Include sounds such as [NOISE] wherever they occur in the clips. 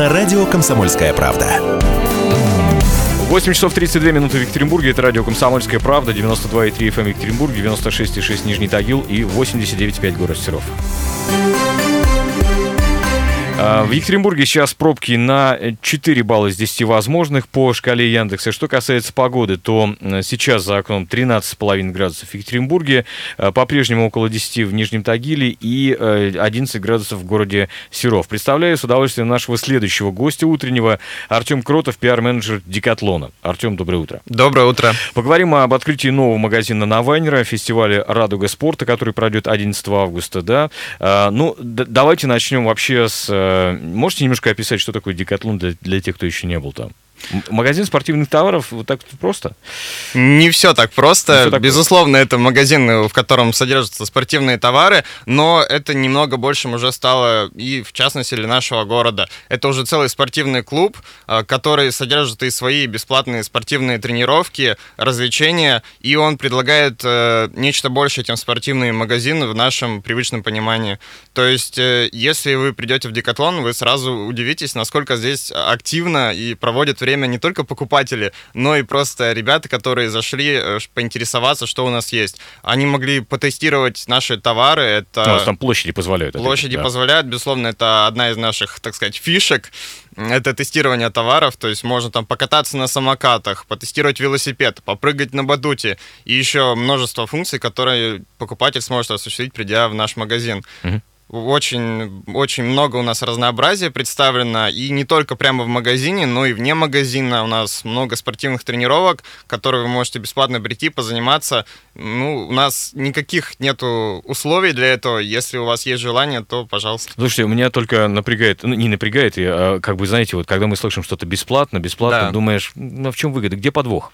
на радио «Комсомольская правда». 8 часов 32 минуты в Екатеринбурге. Это радио «Комсомольская правда». 92,3 FM Екатеринбург, 96,6 Нижний Тагил и 89,5 город Серов. А, в Екатеринбурге сейчас пробки на 4 балла из 10 возможных по шкале Яндекса. Что касается погоды, то сейчас за окном 13,5 градусов в Екатеринбурге, а, по-прежнему около 10 в Нижнем Тагиле и 11 э, градусов в городе Серов. Представляю с удовольствием нашего следующего гостя утреннего, Артем Кротов, пиар-менеджер Декатлона. Артем, доброе утро. Доброе утро. Поговорим об открытии нового магазина на Вайнера, фестивале «Радуга спорта», который пройдет 11 августа. Да? А, ну, давайте начнем вообще с Э, можете немножко описать, что такое декатлон для, для тех, кто еще не был там? Магазин спортивных товаров вот так просто? Не все так просто. все так Безусловно, просто. это магазин, в котором содержатся спортивные товары, но это немного большим уже стало и в частности для нашего города. Это уже целый спортивный клуб, а, который содержит и свои бесплатные спортивные тренировки, развлечения, и он предлагает э, нечто большее, чем спортивный магазин в нашем привычном понимании. То есть, э, если вы придете в Декатлон, вы сразу удивитесь, насколько здесь активно и проводят время время не только покупатели, но и просто ребята, которые зашли э, поинтересоваться, что у нас есть. Они могли потестировать наши товары. Это... У нас там площади позволяют. Площади да. позволяют, безусловно, это одна из наших, так сказать, фишек. Это тестирование товаров, то есть можно там покататься на самокатах, потестировать велосипед, попрыгать на батуте и еще множество функций, которые покупатель сможет осуществить, придя в наш магазин. Угу очень, очень много у нас разнообразия представлено, и не только прямо в магазине, но и вне магазина. У нас много спортивных тренировок, которые вы можете бесплатно прийти, позаниматься. Ну, у нас никаких нету условий для этого. Если у вас есть желание, то пожалуйста. Слушайте, меня только напрягает, ну, не напрягает, а как бы, знаете, вот когда мы слышим что-то бесплатно, бесплатно, да. думаешь, ну, в чем выгода, где подвох?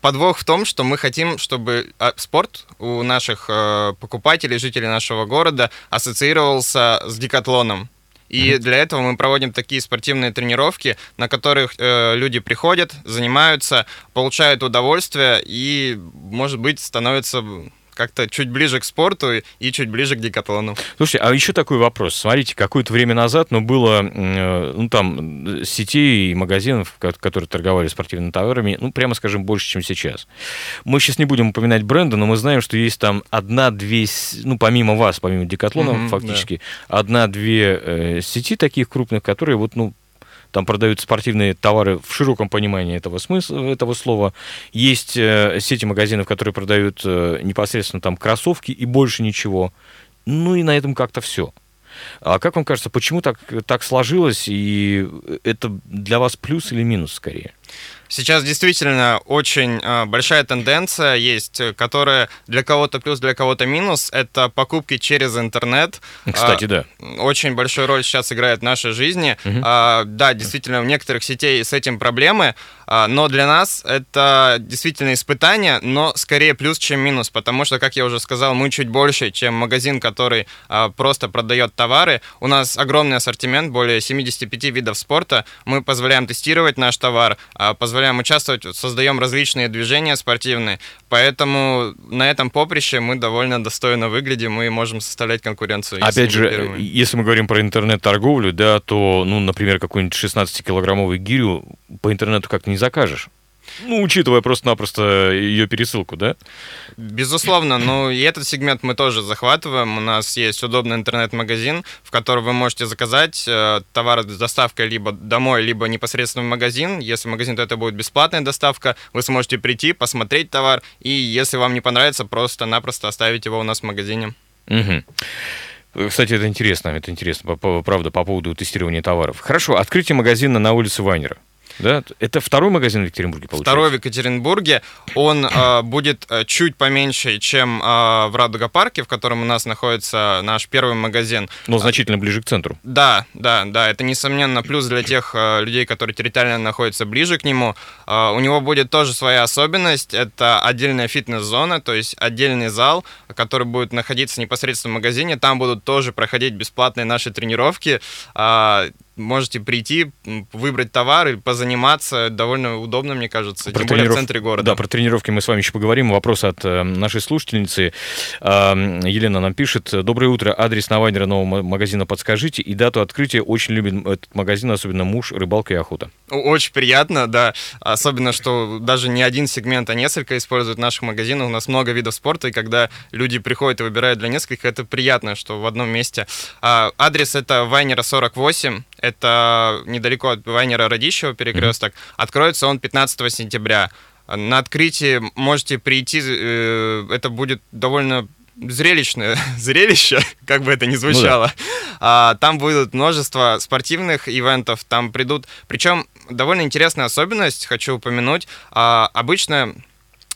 Подвох в том, что мы хотим, чтобы а, спорт у наших э, покупателей, жителей нашего города ассоциировался с декатлоном. И для этого мы проводим такие спортивные тренировки, на которых э, люди приходят, занимаются, получают удовольствие и, может быть, становятся как-то чуть ближе к спорту и чуть ближе к декатлону. Слушайте, а еще такой вопрос. Смотрите, какое-то время назад, ну, было, э, ну, там, сетей и магазинов, которые торговали спортивными товарами, ну, прямо скажем, больше, чем сейчас. Мы сейчас не будем упоминать бренды, но мы знаем, что есть там одна-две, ну, помимо вас, помимо Декатлона, mm-hmm, фактически, да. одна-две э, сети таких крупных, которые вот, ну, там продают спортивные товары в широком понимании этого смысла, этого слова. Есть э, сети магазинов, которые продают э, непосредственно там кроссовки и больше ничего. Ну и на этом как-то все. А как вам кажется, почему так, так сложилось, и это для вас плюс или минус скорее? Сейчас действительно очень э, большая тенденция есть, которая для кого-то плюс, для кого-то минус. Это покупки через интернет. Кстати, э, да. Очень большую роль сейчас играет в нашей жизни. Угу. Э, да, действительно, в некоторых сетей с этим проблемы, э, но для нас это действительно испытание, но скорее плюс, чем минус, потому что, как я уже сказал, мы чуть больше, чем магазин, который э, просто продает товары. У нас огромный ассортимент, более 75 видов спорта. Мы позволяем тестировать наш товар, э, позволяем участвовать, создаем различные движения спортивные, поэтому на этом поприще мы довольно достойно выглядим и можем составлять конкуренцию. Опять же, первыми. если мы говорим про интернет-торговлю, да, то, ну, например, какую-нибудь 16-килограммовую гирю по интернету как-то не закажешь. Ну, учитывая просто-напросто ее пересылку, да? Безусловно, ну и этот сегмент мы тоже захватываем. У нас есть удобный интернет-магазин, в котором вы можете заказать э, товар с доставкой либо домой, либо непосредственно в магазин. Если в магазин, то это будет бесплатная доставка. Вы сможете прийти, посмотреть товар, и если вам не понравится, просто-напросто оставить его у нас в магазине. Угу. Кстати, это интересно, это интересно, правда, по поводу тестирования товаров. Хорошо, открытие магазина на улице Вайнера. Да? Это второй магазин в Екатеринбурге, получается? Второй в Екатеринбурге. Он э, будет э, чуть поменьше, чем э, в Радуга-парке, в котором у нас находится наш первый магазин. Но значительно ближе к центру. Да, да, да. Это, несомненно, плюс для тех э, людей, которые территориально находятся ближе к нему. Э, у него будет тоже своя особенность. Это отдельная фитнес-зона, то есть отдельный зал, который будет находиться непосредственно в магазине. Там будут тоже проходить бесплатные наши тренировки. Э, можете прийти, выбрать товар и позаниматься. Довольно удобно, мне кажется, про тем более в центре города. Да, про тренировки мы с вами еще поговорим. Вопрос от э, нашей слушательницы. Елена нам пишет. Доброе утро. Адрес Навайнера нового магазина подскажите и дату открытия. Очень любит этот магазин, особенно муж, рыбалка и охота. Очень приятно, да. Особенно, что даже не один сегмент, а несколько используют наших магазинов. У нас много видов спорта, и когда люди приходят и выбирают для нескольких, это приятно, что в одном месте. А, адрес это Вайнера 48 это недалеко от Вайнера Радищева перекресток. Mm-hmm. Откроется он 15 сентября. На открытии можете прийти, э, это будет довольно зрелищное [LAUGHS] зрелище, [LAUGHS] как бы это ни звучало. Ну, да. а, там будет множество спортивных ивентов, там придут. Причем довольно интересная особенность, хочу упомянуть. А, обычно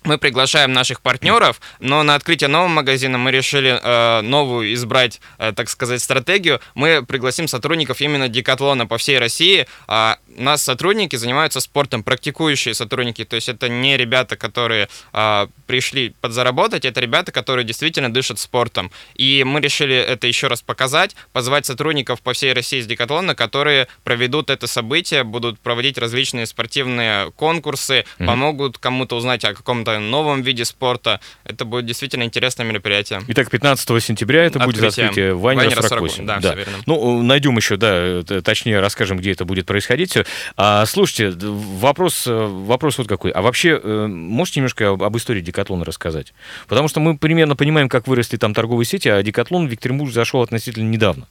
мы приглашаем наших партнеров, но на открытие нового магазина мы решили э, новую избрать, э, так сказать, стратегию. Мы пригласим сотрудников именно Декатлона по всей России. Э, у нас сотрудники занимаются спортом, практикующие сотрудники, то есть это не ребята, которые э, пришли подзаработать, это ребята, которые действительно дышат спортом. И мы решили это еще раз показать, позвать сотрудников по всей России из Декатлона, которые проведут это событие, будут проводить различные спортивные конкурсы, mm-hmm. помогут кому-то узнать о каком-то новом виде спорта. Это будет действительно интересное мероприятие. Итак, 15 сентября это Открытие. будет открытие Вайнера, Вайнера 48. 40, да, да. Ну, найдем еще, да, точнее расскажем, где это будет происходить. А, слушайте, вопрос, вопрос вот какой. А вообще, э, можете немножко об, об истории Декатлона рассказать? Потому что мы примерно понимаем, как выросли там торговые сети, а Декатлон в Екатеринбург зашел относительно недавно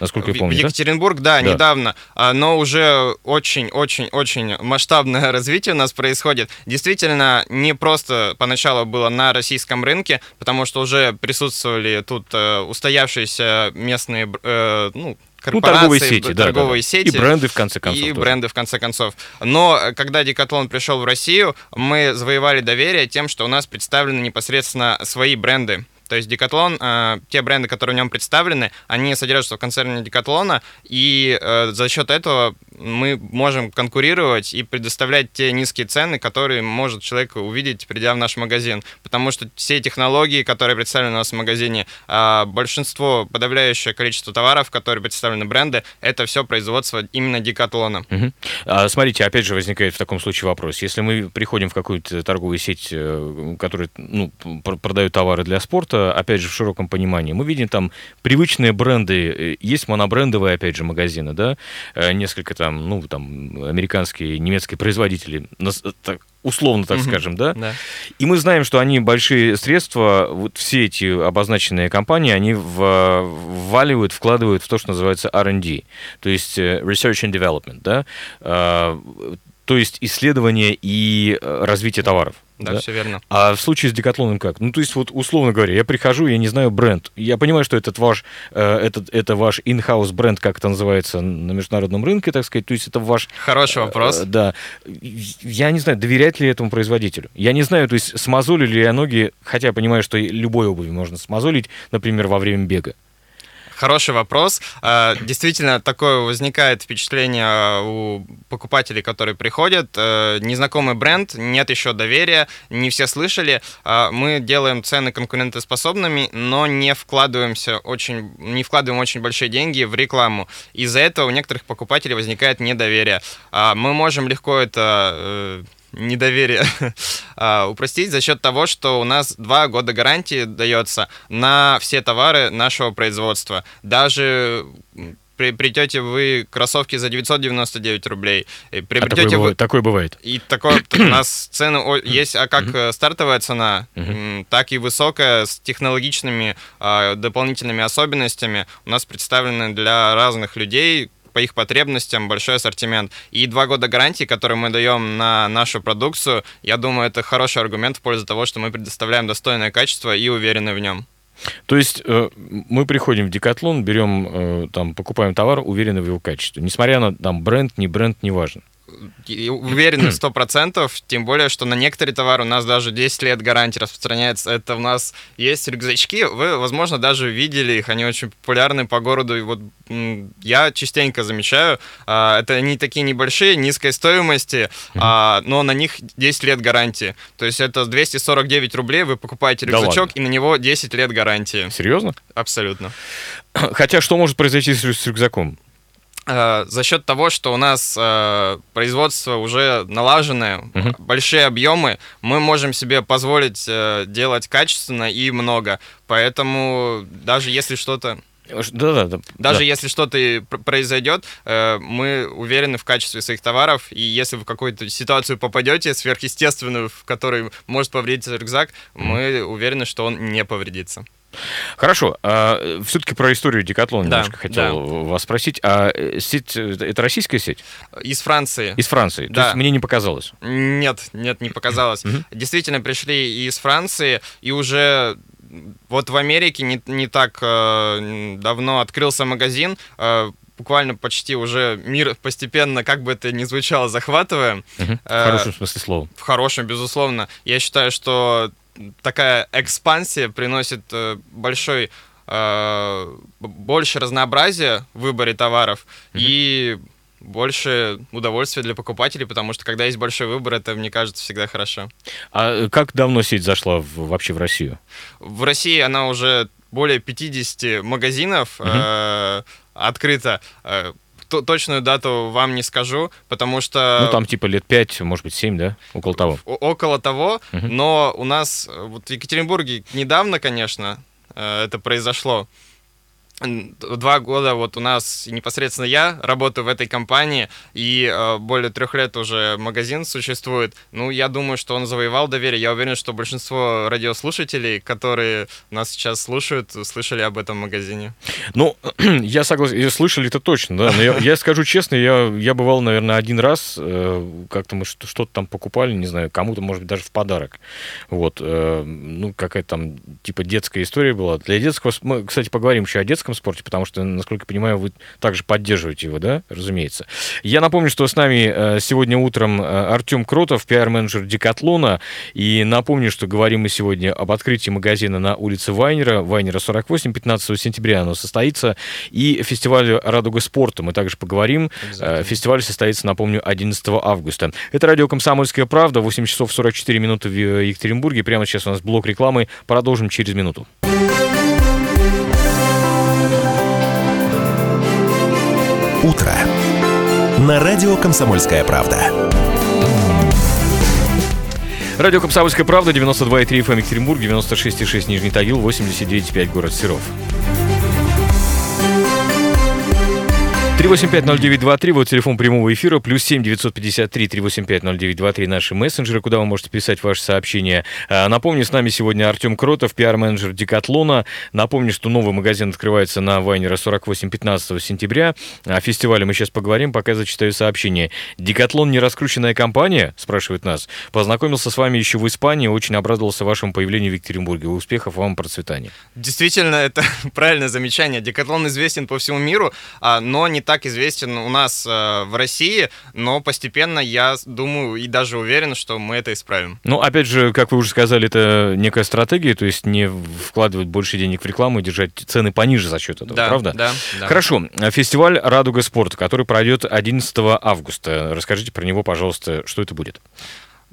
насколько я помню. В Екатеринбург, да, да, недавно, а, но уже очень-очень-очень масштабное [LAUGHS] развитие у нас происходит. Действительно, не просто поначалу было на российском рынке, потому что уже присутствовали тут э, устоявшиеся местные, э, ну, ну, торговые сети, торговые да, сети. И бренды, в конце концов. И тоже. бренды, в конце концов. Но э, когда Декатлон пришел в Россию, мы завоевали доверие тем, что у нас представлены непосредственно свои бренды. То есть Decathlon, э, те бренды, которые в нем представлены, они содержатся в концерне Decathlon, и э, за счет этого мы можем конкурировать и предоставлять те низкие цены, которые может человек увидеть, придя в наш магазин. Потому что все технологии, которые представлены у нас в магазине, э, большинство, подавляющее количество товаров, которые представлены бренды, это все производство именно Decathlon. Угу. А, смотрите, опять же возникает в таком случае вопрос. Если мы приходим в какую-то торговую сеть, э, которая ну, продает товары для спорта, просто, опять же, в широком понимании. Мы видим там привычные бренды, э, есть монобрендовые, опять же, магазины, да, э, несколько там, ну, там, американские, немецкие производители, условно так mm-hmm. скажем, да? да. И мы знаем, что они большие средства, вот все эти обозначенные компании, они вваливают, вкладывают в то, что называется R&D, то есть э, Research and Development, да, то есть исследование и развитие товаров. Да, да, все верно. А в случае с Декатлоном как? Ну, то есть, вот, условно говоря, я прихожу, я не знаю бренд. Я понимаю, что этот ваш, э, этот, это ваш in-house бренд, как это называется на международном рынке, так сказать. То есть, это ваш... Хороший вопрос. Э, да. Я не знаю, доверять ли этому производителю. Я не знаю, то есть, смазолили ли я ноги, хотя я понимаю, что любой обуви можно смазолить, например, во время бега. Хороший вопрос. А, действительно, такое возникает впечатление а, у покупателей, которые приходят. Э, незнакомый бренд, нет еще доверия, не все слышали. А, мы делаем цены конкурентоспособными, но не вкладываемся очень, не вкладываем очень большие деньги в рекламу. Из-за этого у некоторых покупателей возникает недоверие. Мы можем легко это э, недоверие [LAUGHS] а, упростить за счет того, что у нас два года гарантии дается на все товары нашего производства. Даже при, придете вы кроссовки за 999 рублей. Приобретете а такое, вы... бывает, такое бывает. И такое у [CLEARS THROAT] нас цены есть, а как стартовая цена, так и высокая с технологичными а, дополнительными особенностями у нас представлены для разных людей, по их потребностям большой ассортимент. И два года гарантии, которые мы даем на нашу продукцию, я думаю, это хороший аргумент в пользу того, что мы предоставляем достойное качество и уверены в нем. То есть э, мы приходим в Декатлон, берем, э, там, покупаем товар, уверены в его качестве. Несмотря на там бренд, не бренд, не важно уверены сто процентов, тем более, что на некоторые товары у нас даже 10 лет гарантии распространяется. Это у нас есть рюкзачки, вы, возможно, даже видели их, они очень популярны по городу, и вот я частенько замечаю, а, это они такие небольшие, низкой стоимости, mm-hmm. но на них 10 лет гарантии. То есть это 249 рублей, вы покупаете рюкзачок, да и на него 10 лет гарантии. Серьезно? Абсолютно. Хотя что может произойти с рюкзаком? Э, за счет того, что у нас э, производство уже налаженное, угу. большие объемы, мы можем себе позволить э, делать качественно и много. Поэтому даже если что-то... Да, да, да. Даже да. если что-то произойдет, э, мы уверены в качестве своих товаров, и если вы в какую-то ситуацию попадете сверхъестественную, в которой может повредить рюкзак, mm-hmm. мы уверены, что он не повредится. Хорошо. А, все-таки про историю Декатлона да, немножко хотел да. вас спросить. А э, сеть, э, это российская сеть? Из Франции. Из Франции. Да. То есть мне не показалось? Нет, нет, не показалось. Действительно, пришли из Франции, и уже вот в Америке не, не так э, давно открылся магазин, э, буквально почти уже мир постепенно, как бы это ни звучало, захватываем. Угу. В хорошем смысле слова. В хорошем, безусловно. Я считаю, что такая экспансия приносит э, большой э, больше разнообразия в выборе товаров mm-hmm. и больше удовольствия для покупателей, потому что когда есть большой выбор, это, мне кажется, всегда хорошо. А как давно сеть зашла в, вообще в Россию? В России она уже более 50 магазинов угу. э, открыта. Э, точную дату вам не скажу, потому что... Ну, там типа лет 5, может быть, 7, да? Около того. Около того, угу. но у нас вот в Екатеринбурге недавно, конечно, э, это произошло два года вот у нас непосредственно я работаю в этой компании, и э, более трех лет уже магазин существует. Ну, я думаю, что он завоевал доверие. Я уверен, что большинство радиослушателей, которые нас сейчас слушают, слышали об этом магазине. Ну, [CLEARS THROAT] я согласен, слышали это точно, да. Но я, я скажу честно, я, я бывал, наверное, один раз, э, как-то мы что-то там покупали, не знаю, кому-то, может быть, даже в подарок. Вот, э, ну, какая-то там, типа, детская история была. Для детского, мы, кстати, поговорим еще о детском детском спорте, потому что, насколько я понимаю, вы также поддерживаете его, да, разумеется. Я напомню, что с нами э, сегодня утром э, Артем Кротов, пиар-менеджер Декатлона, и напомню, что говорим мы сегодня об открытии магазина на улице Вайнера, Вайнера 48, 15 сентября оно состоится, и фестиваль «Радуга спорта» мы также поговорим. Э, фестиваль состоится, напомню, 11 августа. Это радио «Комсомольская правда», 8 часов 44 минуты в Екатеринбурге. Прямо сейчас у нас блок рекламы. Продолжим через минуту. Утро» на радио «Комсомольская правда». Радио «Комсомольская правда», 92,3 FM Екатеринбург, 96,6 Нижний Тагил, 89,5 город Серов. 3850923, вот телефон прямого эфира, плюс 7 953 3850923 наши мессенджеры, куда вы можете писать ваши сообщения. А, напомню, с нами сегодня Артем Кротов, пиар-менеджер Декатлона. Напомню, что новый магазин открывается на Вайнера 48 15 сентября. О фестивале мы сейчас поговорим, пока я зачитаю сообщение. Декатлон не раскрученная компания, спрашивает нас. Познакомился с вами еще в Испании, очень обрадовался вашему появлению в Екатеринбурге. Успехов вам, процветания. Действительно, это [LAUGHS] правильное замечание. Декатлон известен по всему миру, а, но не так известен у нас э, в России, но постепенно я думаю и даже уверен, что мы это исправим. Ну, опять же, как вы уже сказали, это некая стратегия, то есть не вкладывать больше денег в рекламу и держать цены пониже за счет этого, да, правда? Да, да. Хорошо. Фестиваль «Радуга спорта», который пройдет 11 августа. Расскажите про него, пожалуйста, что это будет?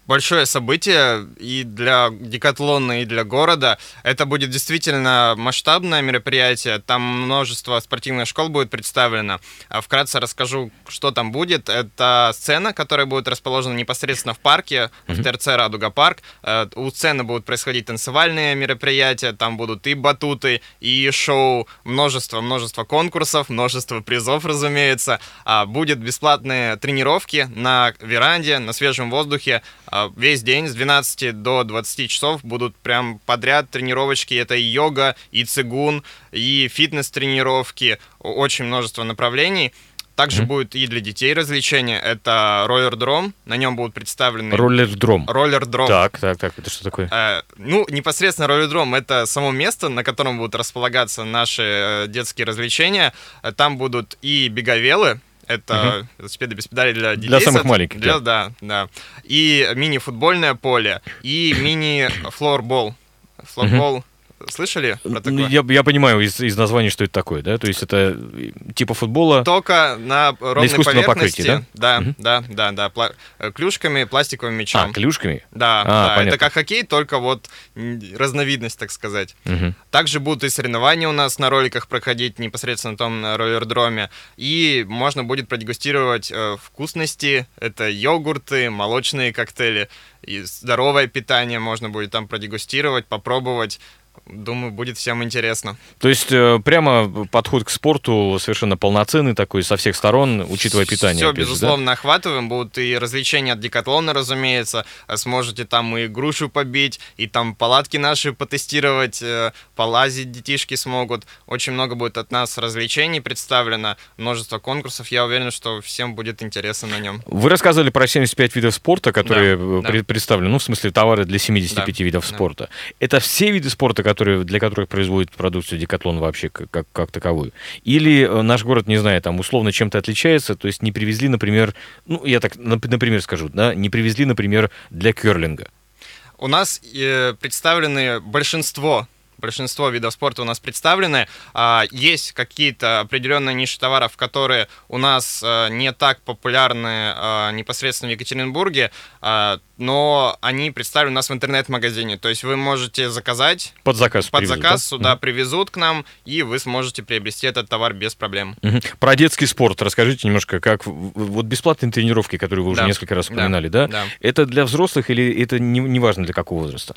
Большое событие и для Декатлона, и для города. Это будет действительно масштабное мероприятие. Там множество спортивных школ будет представлено. А вкратце расскажу, что там будет. Это сцена, которая будет расположена непосредственно в парке, mm-hmm. в ТРЦ «Радуга парк». Э, у сцены будут происходить танцевальные мероприятия, там будут и батуты, и шоу, множество-множество конкурсов, множество призов, разумеется. А будет бесплатные тренировки на веранде, на свежем воздухе. А, весь день с 12 до 20 часов будут прям подряд тренировочки. Это и йога, и цигун, и фитнес-тренировки, очень множество направлений. Также mm-hmm. будет и для детей развлечения. Это роллер-дром. На нем будут представлены... Роллер-дром. Роллер-дром. Так, так, так. Это что такое? Э, ну, непосредственно роллер-дром — это само место, на котором будут располагаться наши э, детские развлечения. Там будут и беговелы, это угу. велосипеды без педалей для детей. Для самых маленьких. Для, да, да. И мини-футбольное поле, и мини-флорбол. Флорбол Слышали про такое? Ну, я, я понимаю из, из названия, что это такое, да? То есть это типа футбола... Только на ровной на поверхности. покрытии, да? Да, угу. да, да, да. Пла- э, клюшками, пластиковым мячом. А, клюшками? Да, а, да. Понятно. Это как хоккей, только вот разновидность, так сказать. Угу. Также будут и соревнования у нас на роликах проходить непосредственно на том роллердроме. И можно будет продегустировать э, вкусности. Это йогурты, молочные коктейли и здоровое питание можно будет там продегустировать, попробовать. Думаю, будет всем интересно. То есть э, прямо подход к спорту совершенно полноценный такой со всех сторон, учитывая питание. Все, безусловно, да? охватываем. Будут и развлечения от Декатлона, разумеется. Сможете там и грушу побить, и там палатки наши потестировать, э, полазить детишки смогут. Очень много будет от нас развлечений представлено, множество конкурсов. Я уверен, что всем будет интересно на нем. Вы рассказывали про 75 видов спорта, которые да, да. представлены, ну, в смысле, товары для 75 да, видов да. спорта. Это все виды спорта, которые, для которых производит продукцию Декатлон вообще как, как, как таковую? Или э, наш город, не знаю, там условно чем-то отличается, то есть не привезли, например, ну, я так, например, скажу, да, не привезли, например, для керлинга? У нас э, представлены большинство большинство видов спорта у нас представлены. А, есть какие-то определенные ниши товаров, которые у нас а, не так популярны а, непосредственно в Екатеринбурге, но они представлены у нас в интернет-магазине. То есть вы можете заказать... Под заказ Под привезут, заказ да? сюда угу. привезут к нам, и вы сможете приобрести этот товар без проблем. Угу. Про детский спорт расскажите немножко, как... Вот бесплатные тренировки, которые вы уже да. несколько раз упоминали, да? да? да? Это для взрослых или это не, не важно для какого возраста?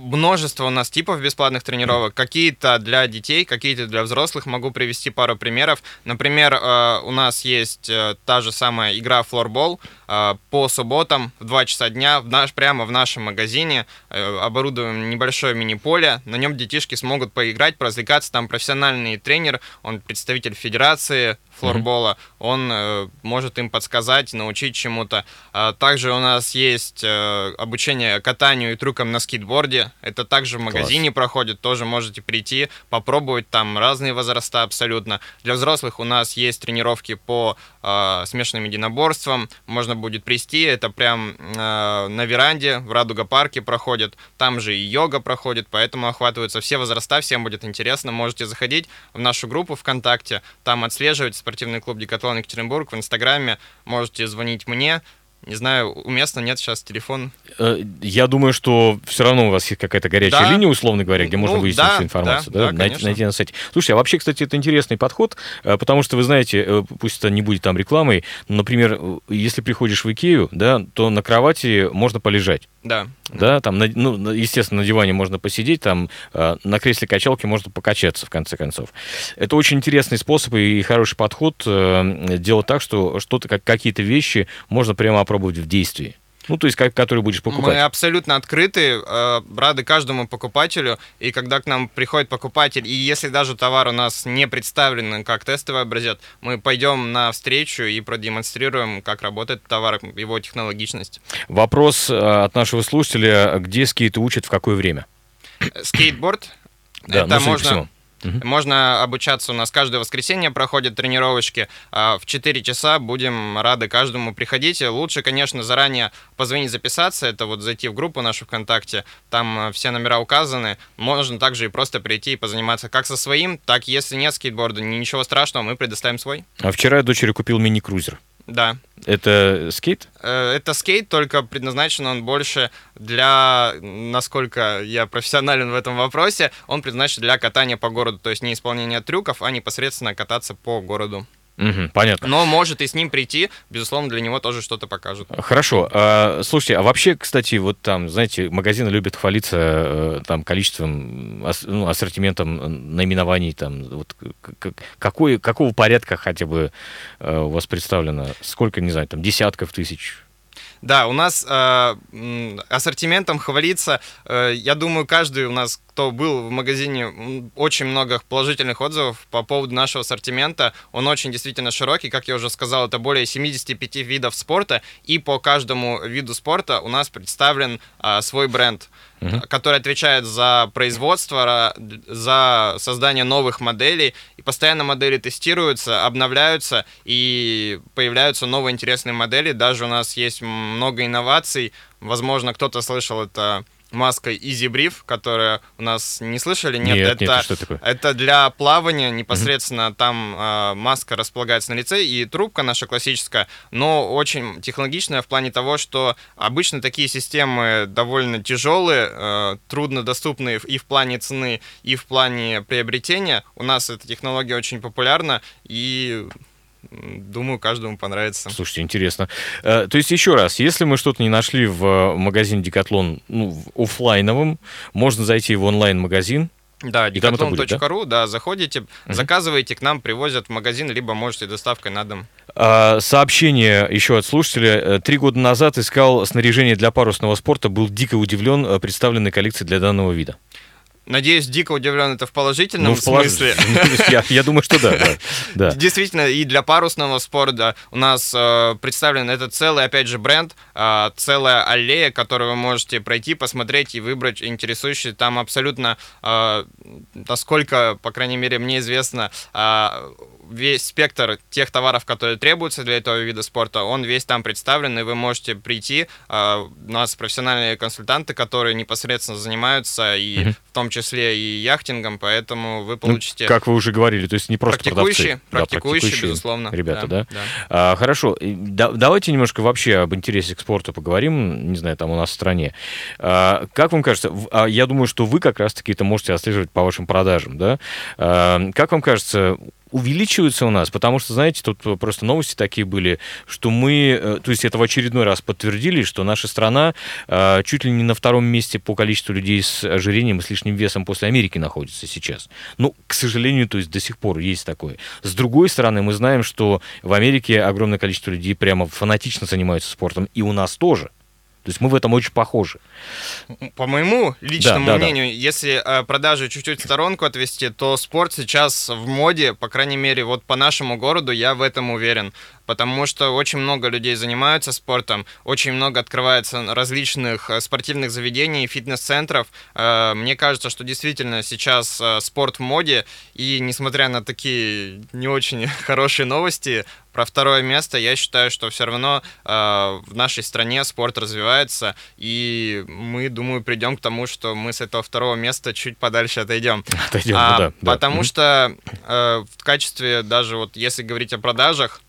Множество у нас типов бесплатных тренировок. Какие-то для детей, какие-то для взрослых. Могу привести пару примеров. Например, э, у нас есть э, та же самая игра флорбол. Э, по субботам в 2 часа дня в наш, прямо в нашем магазине оборудуем небольшое мини-поле. На нем детишки смогут поиграть, поразвлекаться. Там профессиональный тренер, он представитель федерации флорбола, mm-hmm. он э, может им подсказать, научить чему-то. А также у нас есть э, обучение катанию и трюкам на скейтборде. Это также в магазине Класс. проходит, тоже можете прийти, попробовать там разные возраста абсолютно. Для взрослых у нас есть тренировки по э, смешанным единоборствам. Можно будет прийти, это прям э, на веранде в Радуга парке проходит. Там же и йога проходит, поэтому охватываются все возраста, всем будет интересно. Можете заходить в нашу группу ВКонтакте, там отслеживать спортивный клуб Декатлон Екатеринбург в Инстаграме. Можете звонить мне, не знаю, уместно нет сейчас телефон. Э, я думаю, что все равно у вас есть какая-то горячая да. линия, условно говоря, где ну, можно выяснить да, всю информацию, да, да, да найти, найти на сайте. Слушайте, а вообще, кстати, это интересный подход, э, потому что, вы знаете, э, пусть это не будет там рекламой, но, например, если приходишь в Икею, да, то на кровати можно полежать. Да. Да, там, ну, естественно, на диване можно посидеть, там на кресле качалки можно покачаться, в конце концов. Это очень интересный способ и хороший подход делать так, что что-то, какие-то вещи можно прямо опробовать в действии. Ну, то есть, как, который будешь покупать. Мы абсолютно открыты, э, рады каждому покупателю. И когда к нам приходит покупатель, и если даже товар у нас не представлен как тестовый образец, мы пойдем на встречу и продемонстрируем, как работает товар, его технологичность. Вопрос э, от нашего слушателя. Где скейты учат, в какое время? Скейтборд. Да, Это ну, можно... Угу. Можно обучаться у нас каждое воскресенье проходят тренировочки. А в 4 часа будем рады каждому. Приходите. Лучше, конечно, заранее позвонить, записаться. Это вот зайти в группу нашу ВКонтакте. Там э, все номера указаны. Можно также и просто прийти и позаниматься как со своим, так если нет скейтборда. Ничего страшного, мы предоставим свой. А вчера я дочери купил мини-крузер. Да. Это скейт? Э, это скейт, только предназначен он больше для, насколько я профессионален в этом вопросе, он предназначен для катания по городу, то есть не исполнения трюков, а непосредственно кататься по городу. Угу, понятно. Но может и с ним прийти, безусловно, для него тоже что-то покажут. Хорошо. А, слушайте, а вообще, кстати, вот там, знаете, магазины любят хвалиться э, там количеством, ну, ассортиментом наименований, там, вот какой, какого порядка хотя бы э, у вас представлено? Сколько, не знаю, там, десятков тысяч? Да, у нас э, ассортиментом хвалится, э, я думаю, каждый у нас, кто был в магазине, очень много положительных отзывов по поводу нашего ассортимента. Он очень действительно широкий, как я уже сказал, это более 75 видов спорта, и по каждому виду спорта у нас представлен э, свой бренд угу. который отвечает за производство, за создание новых моделей. И постоянно модели тестируются, обновляются, и появляются новые интересные модели. Даже у нас есть много инноваций. Возможно, кто-то слышал это маской Easy Brief, которая у нас не слышали? Нет, нет это, нет, что такое? это для плавания непосредственно mm-hmm. там э, маска располагается на лице и трубка наша классическая, но очень технологичная в плане того, что обычно такие системы довольно тяжелые, э, труднодоступные и в плане цены, и в плане приобретения. У нас эта технология очень популярна и Думаю, каждому понравится. Слушайте, интересно. Э, то есть, еще раз, если мы что-то не нашли в магазине Декатлон ну, в офлайновом, можно зайти в онлайн-магазин, да, decathlon.ru, да? да, заходите, угу. заказываете, к нам привозят в магазин, либо можете доставкой на дом. А, сообщение еще от слушателя. Э, три года назад искал снаряжение для парусного спорта, был дико удивлен э, представленной коллекцией для данного вида. Надеюсь, дико удивлен это в положительном ну, в смысле. Я, я думаю, что да, да, да. [LAUGHS] Действительно, и для парусного спорта у нас э, представлен это целый, опять же, бренд, э, целая аллея, которую вы можете пройти, посмотреть и выбрать интересующий. Там абсолютно, э, насколько, по крайней мере, мне известно, э, весь спектр тех товаров, которые требуются для этого вида спорта, он весь там представлен, и вы можете прийти. А, у нас профессиональные консультанты, которые непосредственно занимаются и угу. в том числе и яхтингом, поэтому вы ну, получите... Ну, как вы уже говорили, то есть не просто практикующие, продавцы. Практикующие, да, практикующие безусловно. Ребята, да? да? да. А, хорошо, да, давайте немножко вообще об интересе к спорту поговорим, не знаю, там у нас в стране. А, как вам кажется, а, я думаю, что вы как раз-таки это можете отслеживать по вашим продажам, да? А, как вам кажется, увеличиваются у нас, потому что, знаете, тут просто новости такие были, что мы, э, то есть это в очередной раз подтвердили, что наша страна э, чуть ли не на втором месте по количеству людей с ожирением и с лишним весом после Америки находится сейчас. Ну, к сожалению, то есть до сих пор есть такое. С другой стороны, мы знаем, что в Америке огромное количество людей прямо фанатично занимаются спортом, и у нас тоже. То есть мы в этом очень похожи. По моему личному да, да, мнению, да. если э, продажи чуть-чуть в сторонку отвести, то спорт сейчас в моде, по крайней мере, вот по нашему городу я в этом уверен потому что очень много людей занимаются спортом, очень много открывается различных э, спортивных заведений, фитнес-центров. Э, мне кажется, что действительно сейчас э, спорт в моде, и несмотря на такие не очень [LAUGHS] хорошие новости, про второе место, я считаю, что все равно э, в нашей стране спорт развивается, и мы, думаю, придем к тому, что мы с этого второго места чуть подальше отойдем. [LAUGHS] Отойдем, а, ну да. Потому да. что э, в качестве даже вот если говорить о продажах,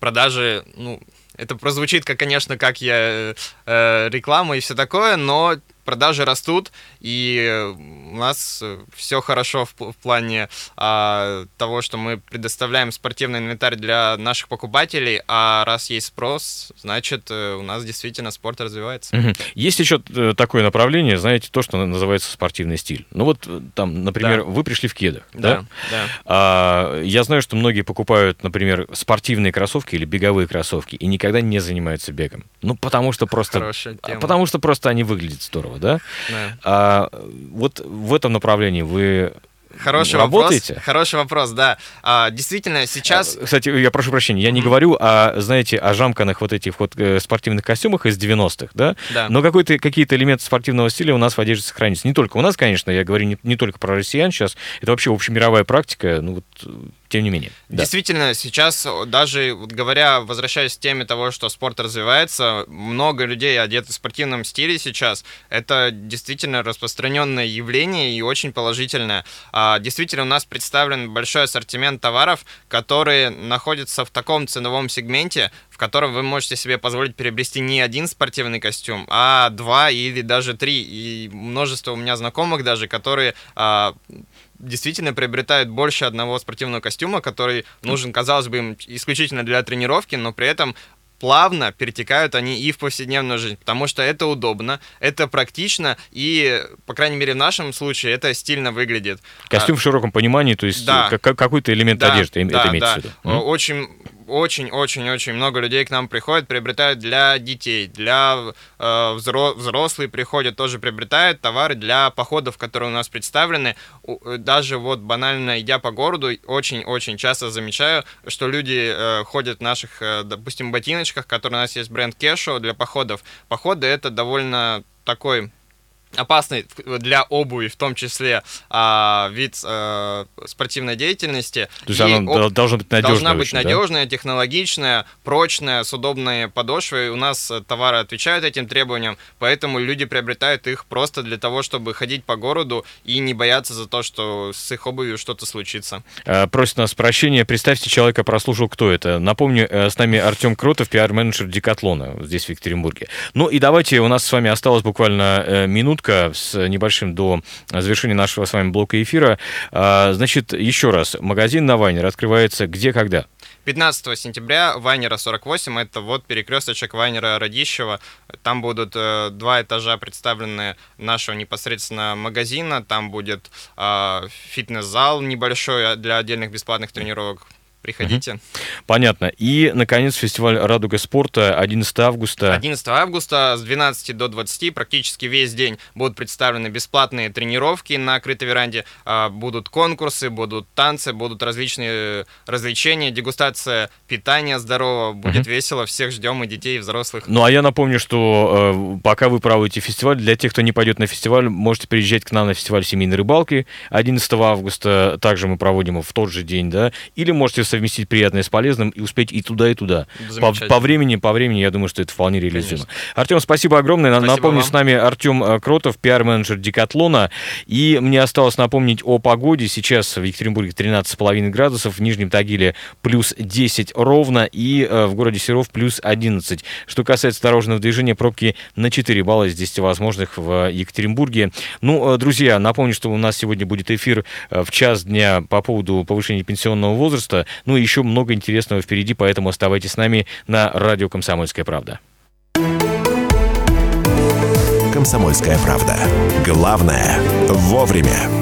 продажи, ну, это прозвучит, как, конечно, как я э, реклама и все такое, но продажи растут, и у нас все хорошо в, в плане а, того, что мы предоставляем спортивный инвентарь для наших покупателей, а раз есть спрос, значит, э, у нас действительно спорт развивается. Угу. Есть еще э, такое направление, знаете, то, что называется спортивный стиль. Ну вот э, там, например, да. вы пришли в кедах, да? Да. да. А, я знаю, что многие покупают, например, спортивные кроссовки или беговые кроссовки и никогда не занимаются бегом. Ну, потому что просто... Потому что просто они выглядят здорово, да? Да. А, вот в этом направлении вы Хороший Работаете? вопрос. Хороший вопрос, да. А, действительно, сейчас... А, кстати, я прошу прощения, я не говорю о, знаете, о жамканных вот этих вот э, спортивных костюмах из 90-х, да? Да. Но какой-то, какие-то элементы спортивного стиля у нас в одежде сохранятся. Не только у нас, конечно, я говорю не, не только про россиян сейчас, это вообще общемировая практика, ну вот тем не менее. Действительно, да. сейчас даже вот говоря, возвращаясь к теме того, что спорт развивается, много людей одеты в спортивном стиле сейчас. Это действительно распространенное явление и очень положительное. А, действительно, у нас представлен большой ассортимент товаров, которые находятся в таком ценовом сегменте, в котором вы можете себе позволить приобрести не один спортивный костюм, а два или даже три. И множество у меня знакомых даже, которые а, действительно приобретают больше одного спортивного костюма, который нужен, казалось бы, им исключительно для тренировки, но при этом плавно перетекают они и в повседневную жизнь, потому что это удобно, это практично, и, по крайней мере, в нашем случае это стильно выглядит. Костюм а, в широком понимании, то есть да, какой-то элемент да, одежды, да, это имеется да. в виду. Очень очень-очень-очень много людей к нам приходят, приобретают для детей, для э, взрослые приходят, тоже приобретают товары для походов, которые у нас представлены. Э, даже вот банально идя по городу, очень-очень часто замечаю, что люди э, ходят в наших, э, допустим, ботиночках, которые у нас есть бренд Кешо для походов. Походы это довольно такой опасный для обуви, в том числе а, вид а, спортивной деятельности. То есть она об... должна быть надежная. Должна быть очень, надежная, да? технологичная, прочная, с удобной подошвой. У нас товары отвечают этим требованиям, поэтому люди приобретают их просто для того, чтобы ходить по городу и не бояться за то, что с их обувью что-то случится. А, просит нас прощения. Представьте, человека прослушал, кто это. Напомню, э, с нами Артем Кротов, пиар-менеджер Декатлона здесь, в Екатеринбурге. Ну и давайте, у нас с вами осталось буквально э, минутка с небольшим до завершения нашего с вами блока эфира. А, значит, еще раз, магазин на Вайнер открывается где, когда? 15 сентября Вайнера 48, это вот перекресточек Вайнера Радищева. Там будут э, два этажа представлены нашего непосредственно магазина. Там будет э, фитнес-зал небольшой для отдельных бесплатных тренировок Приходите. Понятно. И, наконец, фестиваль «Радуга спорта» 11 августа. 11 августа с 12 до 20 практически весь день будут представлены бесплатные тренировки на крытой веранде, а, будут конкурсы, будут танцы, будут различные развлечения, дегустация питания здорового. Будет угу. весело, всех ждем и детей, и взрослых. Ну, а я напомню, что э, пока вы проводите фестиваль, для тех, кто не пойдет на фестиваль, можете приезжать к нам на фестиваль семейной рыбалки 11 августа. Также мы проводим его в тот же день, да. Или можете совместить приятное с полезным и успеть и туда, и туда. По, по времени, по времени, я думаю, что это вполне реализуемо. Артем, спасибо огромное. Спасибо Напомню, вам. с нами Артем э, Кротов, пиар-менеджер Декатлона. И мне осталось напомнить о погоде. Сейчас в Екатеринбурге 13,5 градусов, в Нижнем Тагиле плюс 10 ровно и э, в городе Серов плюс 11. Что касается дорожного движения, пробки на 4 балла из 10 возможных в Екатеринбурге. Ну, э, друзья, напомню, что у нас сегодня будет эфир в час дня по поводу повышения пенсионного возраста. Ну и еще много интересного впереди, поэтому оставайтесь с нами на радио «Комсомольская правда». «Комсомольская правда». Главное – вовремя.